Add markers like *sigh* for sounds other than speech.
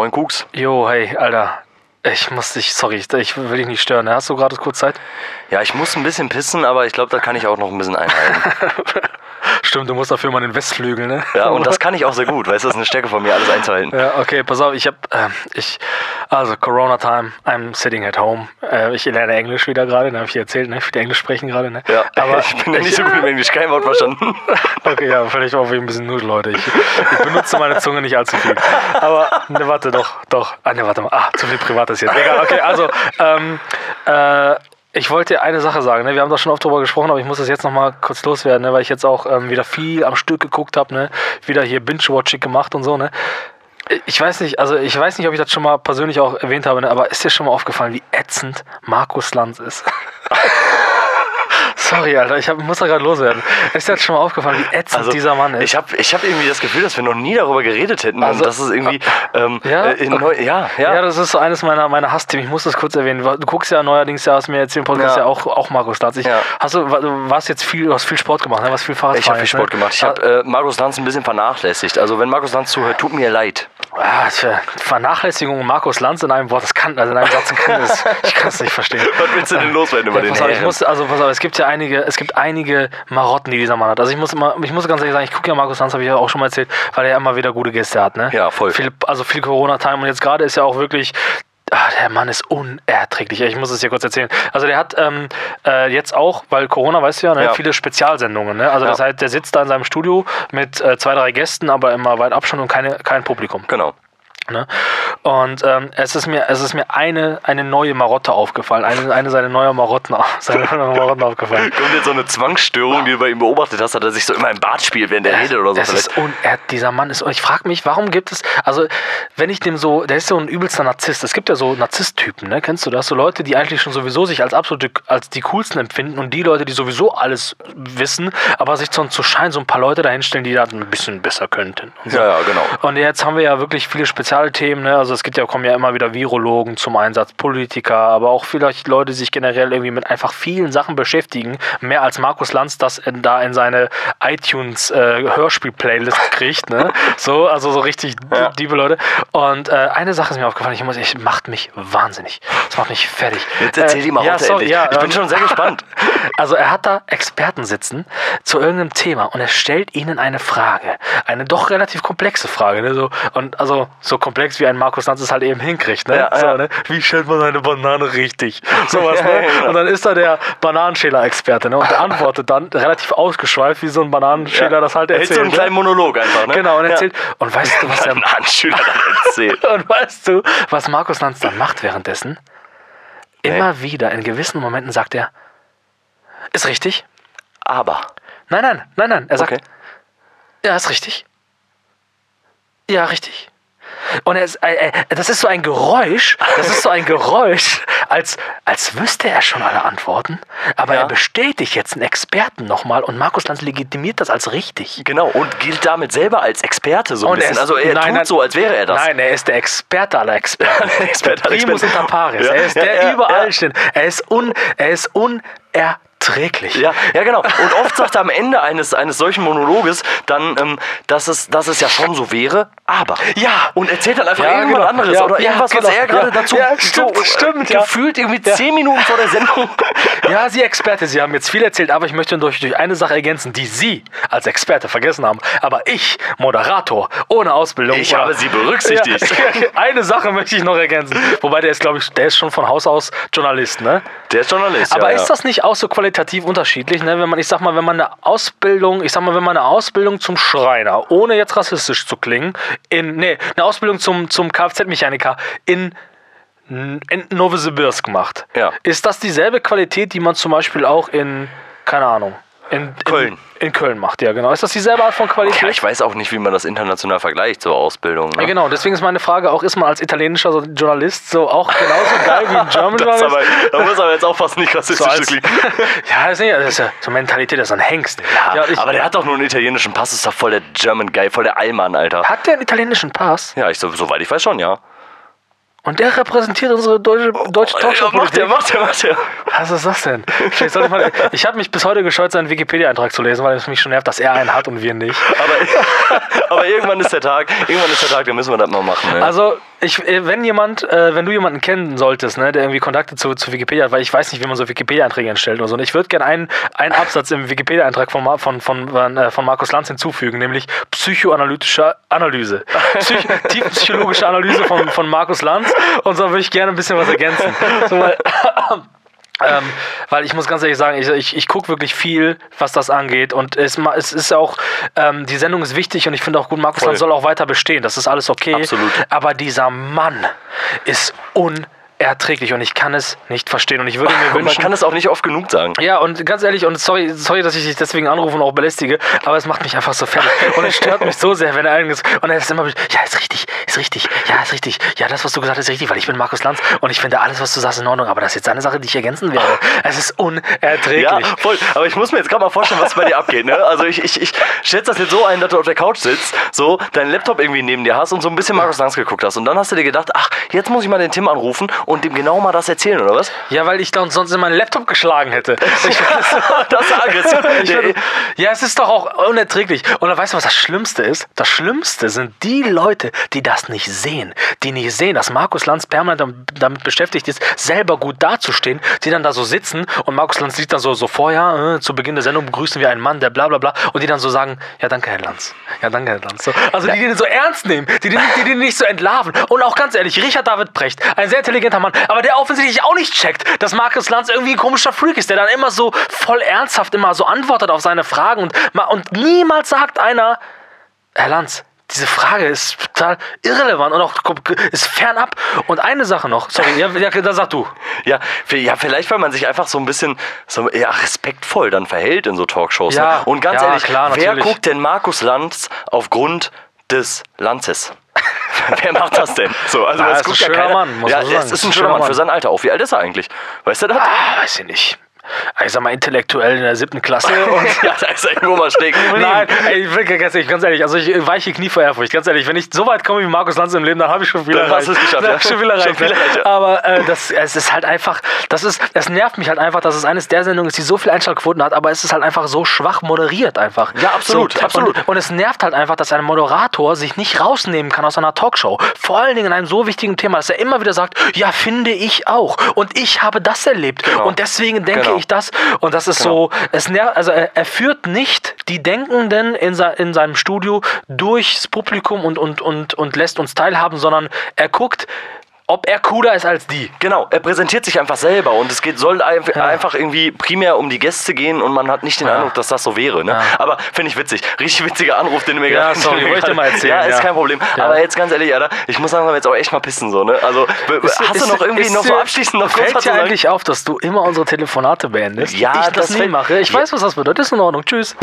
Moin Kuks. Jo, hey, Alter. Ich muss dich, sorry, ich will dich nicht stören. ne? Hast du gerade kurz Zeit? Ja, ich muss ein bisschen pissen, aber ich glaube, da kann ich auch noch ein bisschen einhalten. *laughs* Stimmt, du musst dafür mal den Westflügel, ne? Ja, und das *laughs* kann ich auch sehr gut, weißt du, das ist eine Stärke von mir, alles einzuhalten. Ja, okay, pass auf, ich hab, äh, ich, also Corona Time, I'm sitting at home. Äh, ich lerne Englisch wieder gerade, ne, habe ich dir erzählt, ne? Viel Englisch sprechen gerade, ne? Ja, aber *laughs* ich bin ja nicht so gut im Englisch, kein Wort verstanden. *laughs* Okay, ja, vielleicht auch wegen ein bisschen Nudel, Leute. Ich, ich benutze meine Zunge nicht allzu viel. Aber, ne, warte, doch, doch. Ah, ne, warte mal. Ah, zu viel Privates jetzt. Egal, okay, also, ähm, äh, ich wollte eine Sache sagen, ne? wir haben da schon oft drüber gesprochen, aber ich muss das jetzt nochmal kurz loswerden, ne? weil ich jetzt auch ähm, wieder viel am Stück geguckt habe, ne? wieder hier Binge-Watching gemacht und so. Ne? Ich weiß nicht, also ich weiß nicht, ob ich das schon mal persönlich auch erwähnt habe, ne? aber ist dir schon mal aufgefallen, wie ätzend Markus Lanz ist? *laughs* Sorry, Alter, ich hab, muss da gerade loswerden. Ist dir das schon mal aufgefallen, wie ätzend Also, dieser Mann ist? Ich habe ich hab irgendwie das Gefühl, dass wir noch nie darüber geredet hätten. Also, das ist irgendwie. Ähm, ja? äh, neu, ja, ja. Ja, das ist so eines meiner, meiner Hassthemen. Ich muss das kurz erwähnen. Du guckst ja neuerdings, ja, hast mir jetzt im Podcast ja, Ja. auch, auch Markus Lanz. Ich, Ja. hast du, warst jetzt viel, du hast viel Sport gemacht, ne? Was viel Fahrrad Ich habe viel Sport gemacht. Ich habe äh, Markus Lanz ein bisschen vernachlässigt. Also wenn Markus Lanz zuhört, tut mir leid. Ah, Vernachlässigung Markus Lanz in einem Wort, das kann, also in einem Satz kann das, ich kann es nicht verstehen. *laughs* Was willst du denn loswerden über Ja, den pass auf, ich muss, also pass auf, es gibt ja einige, es gibt einige Marotten, die dieser Mann hat. Also ich muss immer, ich muss ganz ehrlich sagen, ich gucke ja Markus Lanz, habe ich ja auch schon mal erzählt, weil er immer wieder gute Gäste hat, ne? Ja, voll. Viel, also viel Corona-Time und jetzt gerade ist ja auch wirklich. Ah, der Mann ist unerträglich. Ich muss es dir kurz erzählen. Also der hat ähm, äh, jetzt auch, weil Corona, weißt du ja, ne, Ja. viele Spezialsendungen. Ne? Also Ja. das heißt, der sitzt da in seinem Studio mit äh, zwei, drei Gästen, aber immer weit Abstand und keine, kein Publikum. Genau. Ne? Und ähm, es ist mir, es ist mir eine, eine neue Marotte aufgefallen. Eine, eine seiner *laughs* neuen Marotten, seine Marotten aufgefallen. Kommt jetzt so eine Zwangsstörung, die du bei ihm beobachtet hast, dass er sich so immer im Bad spielt, während er redet oder so Es vielleicht. ist un er, dieser Mann ist. Und ich frage mich, warum gibt es. Also, wenn ich dem so. Der ist so ein übelster Narzisst. Es gibt ja so Narzisst-Typen, ne? Kennst du das? So Leute, die eigentlich schon sowieso sich als absolute. als die coolsten empfinden und die Leute, die sowieso alles wissen, aber sich so zu Schein so ein paar Leute dahinstellen, die das ein bisschen besser könnten. So. Ja, ja, genau. Und jetzt haben wir ja wirklich viele Spezialthemen. Ne? Also es gibt ja, kommen ja immer wieder Virologen zum Einsatz, Politiker, aber auch vielleicht Leute, die sich generell irgendwie mit einfach vielen Sachen beschäftigen. Mehr als Markus Lanz das in, da in seine iTunes äh, Hörspiel-Playlist kriegt. Ne? *laughs* So, also so richtig Ja. diebe Leute. Und äh, eine Sache ist mir aufgefallen, ich muss, ich macht mich wahnsinnig. Das macht mich fertig. Jetzt erzähl Äh, die mal ja, endlich. ja, ich bin ähm, schon sehr gespannt. *laughs* also er hat da Experten sitzen zu irgendeinem Thema und er stellt ihnen eine Frage. Eine doch relativ komplexe Frage. Ne? So, und also so komplex wie ein Markus Lanz es halt eben hinkriegt. Ne? Ja, so, ja. ne? Wie stellt man eine Banane richtig? Sowas, *laughs* ne? Ja, genau. Und dann ist da der Bananenschäler-Experte ne? und der antwortet dann relativ ausgeschweift, wie so ein Bananenschäler das halt Er erzählt. so einen ne? kleinen Monolog einfach, ne? Genau, und erzählt. Und weißt du, was der Ein Anschüler dann erzählt. *laughs* und weißt du, was Markus Lanz dann macht währenddessen? Immer wieder, in gewissen Momenten sagt er, ist richtig. Aber. Nein, nein, nein, nein. Er sagt, Okay. ja, ist richtig. Ja, richtig. Und er ist, äh, äh, das ist so ein Geräusch, das ist so ein Geräusch, als, als wüsste er schon alle Antworten, aber Ja. er bestätigt jetzt einen Experten nochmal und Markus Lanz legitimiert das als richtig. Genau, und gilt damit selber als Experte so ein Und er bisschen. ist- also er nein, tut nein. so, als wäre er das. Nein, er ist der Experte aller Experten. *laughs* Experte aller Primus Experten. inter pares. Ja, Er ist ja, der überall steht. Er ist, un, er ist unerträglich. Ja, ja, genau. Und oft sagt er am Ende eines, eines solchen Monologes dann, ähm, dass, es, dass es ja schon so wäre, aber. Ja. Und erzählt dann einfach Ja, irgendwas genau. anderes Ja, oder irgendwas, was genau. er gerade dazu Ja, stimmt, so, äh, stimmt, ja. gefühlt irgendwie zehn Minuten vor der Sendung. *laughs* Ja, Sie Experte, Sie haben jetzt viel erzählt, aber ich möchte durch, durch eine Sache ergänzen, die Sie als Experte vergessen haben. Aber ich, Moderator, ohne Ausbildung. Ich habe Sie berücksichtigt. *laughs* Eine Sache möchte ich noch ergänzen. Wobei der ist, glaube ich, der ist schon von Haus aus Journalist, ne? Der ist Journalist. Aber ist das nicht auch so qualitativ unterschiedlich, ne? Wenn man, ich sag mal, wenn man eine Ausbildung, ich sag mal, wenn man eine Ausbildung zum Schreiner, ohne jetzt rassistisch zu klingen, in, nee, eine Ausbildung zum, zum Kfz-Mechaniker in in Novosibirsk macht. Ja. Ist das dieselbe Qualität, die man zum Beispiel auch in, keine Ahnung, in, Köln. In, in Köln macht, ja genau. Ist das dieselbe Art von Qualität? Ja, ich weiß auch nicht, wie man das international vergleicht, so Ausbildung. Ja, Ne? genau, deswegen ist meine Frage auch, ist man als italienischer so Journalist so auch genauso geil wie ein *laughs* German Journalist? aber, da muss aber jetzt aufpassen, nicht so rassistisch als, zu klingen. *laughs* ja, das ist, nicht, das ist ja so Mentalität, das ist ein Hengst. Ja, ich, aber der hat doch nur einen italienischen Pass, ist doch voll der German Guy, voll der Allmann, Alter. hat der einen italienischen Pass? Ja, ich, so, soweit ich weiß schon, ja. Und der repräsentiert unsere deutsche, deutsche Ja, macht der, macht der, macht der. Was ist das denn? Ich ich habe mich bis heute gescheut, seinen Wikipedia-Eintrag zu lesen, weil es mich schon nervt, dass er einen hat und wir nicht. Aber, *laughs* aber irgendwann ist der Tag, irgendwann ist der Tag, da müssen wir das mal machen. Ne? Also, ich, äh, wenn jemand, äh, wenn du jemanden kennen solltest, ne, der irgendwie Kontakte zu, zu Wikipedia hat, weil ich weiß nicht, wie man so Wikipedia-Einträge entstellt oder so. Und ich würde gerne einen, einen Absatz im Wikipedia-Eintrag von, von, von, von, äh, von Markus Lanz hinzufügen, nämlich psychoanalytische Analyse. Psych tiefenpsychologische Analyse von, von Markus Lanz. Und so würde ich gerne ein bisschen was ergänzen. So, weil, Ähm, weil ich muss ganz ehrlich sagen, ich, ich, ich gucke wirklich viel, was das angeht. Und es, es ist auch, ähm, die Sendung ist wichtig und ich finde auch gut, Markus. Lanz soll auch weiter bestehen. Das ist alles okay. Absolut. Aber dieser Mann ist unerträglich und ich kann es nicht verstehen. Und ich würde mir Und *laughs* man wünschen. kann es auch nicht oft genug sagen. Ja, und ganz ehrlich, und sorry, sorry, dass ich dich deswegen anrufe und auch belästige, aber es macht mich einfach so fertig. Und es stört mich so sehr, wenn er irgendwas. Und er ist immer, ja, ist richtig, ist richtig, ja, ist richtig. Ja, das, was du gesagt hast, ist richtig, weil ich bin Markus Lanz und ich finde alles, was du sagst, in Ordnung. Aber das ist jetzt eine Sache, die ich ergänzen werde. Es ist unerträglich. Ja, voll. Aber ich muss mir jetzt gerade mal vorstellen, was bei dir abgeht. Ne? Also ich, ich, ich schätze das jetzt so ein, dass du auf der Couch sitzt, so deinen Laptop irgendwie neben dir hast und so ein bisschen Markus Lanz geguckt hast. Und dann hast du dir gedacht, ach, jetzt muss ich mal den Tim anrufen und dem genau mal das erzählen, oder was? Ja, weil ich dann sonst in meinen Laptop geschlagen hätte. Ich, *laughs* das ist aggressiv. *laughs* Ich finde, ja, es ist doch auch unerträglich. Und dann weißt du, was das Schlimmste ist? Das Schlimmste sind die Leute, die das nicht sehen. Die nicht sehen, dass Markus Lanz permanent dam- damit beschäftigt ist, selber gut dazustehen, die dann da so sitzen und Markus Lanz sieht dann so, so vorher, äh, zu Beginn der Sendung begrüßen wir einen Mann, der bla bla bla, und die dann so sagen, ja danke, Herr Lanz. Ja, danke, Herr Lanz. So, also die, die den so ernst nehmen, die den, die den nicht so entlarven. Und auch ganz ehrlich, Richard David Brecht, ein sehr intelligenter Mann, aber der offensichtlich auch nicht checkt, dass Markus Lanz irgendwie ein komischer Freak ist, der dann immer so voll ernsthaft immer so antwortet auf seine Fragen und, und niemals sagt einer, Herr Lanz, diese Frage ist total irrelevant und auch ist fernab. Und eine Sache noch, sorry, ja, ja da sag du. Ja, ja, vielleicht, weil man sich einfach so ein bisschen so, ja, respektvoll dann verhält in so Talkshows. Ja, ne? Und ganz ja, ehrlich, klar, wer guckt denn Markus Lanz aufgrund des Lanzes? *laughs* wer macht das denn? So, also Ja, das ist ein schöner keiner. Mann, muss ja, es ist ein schöner Mann für sein Alter auch. Wie alt ist er eigentlich? Weißt du das? Ah, weiß ich nicht. Ich sag mal, intellektuell in der siebten Klasse *laughs* und ja, da ist er irgendwo mal stecken. *laughs* Nein, ey, ich bin ganz ehrlich, ganz ehrlich, also ich äh, weiche Knie vor Ehrfurcht, ganz ehrlich, wenn ich so weit komme wie Markus Lanz im Leben, dann habe ich schon viel Dann erreicht. hast du es geschafft, Dann ja. schon viel erreicht. Schon viel ne? erreicht, ja. Aber äh, das, es ist halt einfach, das ist, es nervt mich halt einfach, dass es eines der Sendungen ist, die so viel Einschaltquoten hat, aber es ist halt einfach so schwach moderiert einfach. Ja, absolut, so, absolut. Und, und es nervt halt einfach, dass ein Moderator sich nicht rausnehmen kann aus einer Talkshow. Vor allen Dingen in einem so wichtigen Thema, dass er immer wieder sagt, ja, finde ich auch. Und ich habe das erlebt. Genau. Und deswegen denke Genau. ich das. Und das ist Genau. so, es nervt, also er, er führt nicht die Denkenden in, in seinem Studio durchs Publikum und, und, und, und lässt uns teilhaben, sondern er guckt, ob er cooler ist als die. Genau, er präsentiert sich einfach selber und es geht, soll ein- einfach irgendwie primär um die Gäste gehen und man hat nicht den Ja. Eindruck, dass das so wäre. Ne? Ja. Aber finde ich witzig. Richtig witziger Anruf, den du mir Ja, gerade sorry, *laughs* wollte ich dir mal erzählen, Ja, ist ja. kein Problem. Ja. Aber jetzt ganz ehrlich, Alter, ich muss sagen, jetzt auch echt mal pissen. So, ne? Also, Ist- hast ist- du noch irgendwie ist noch so abschließend noch Fällt dir eigentlich auf, dass du immer unsere Telefonate beendest? Ja, ich das, das nie mache. Ich Ja. weiß, was das bedeutet. Ist in Ordnung. Tschüss.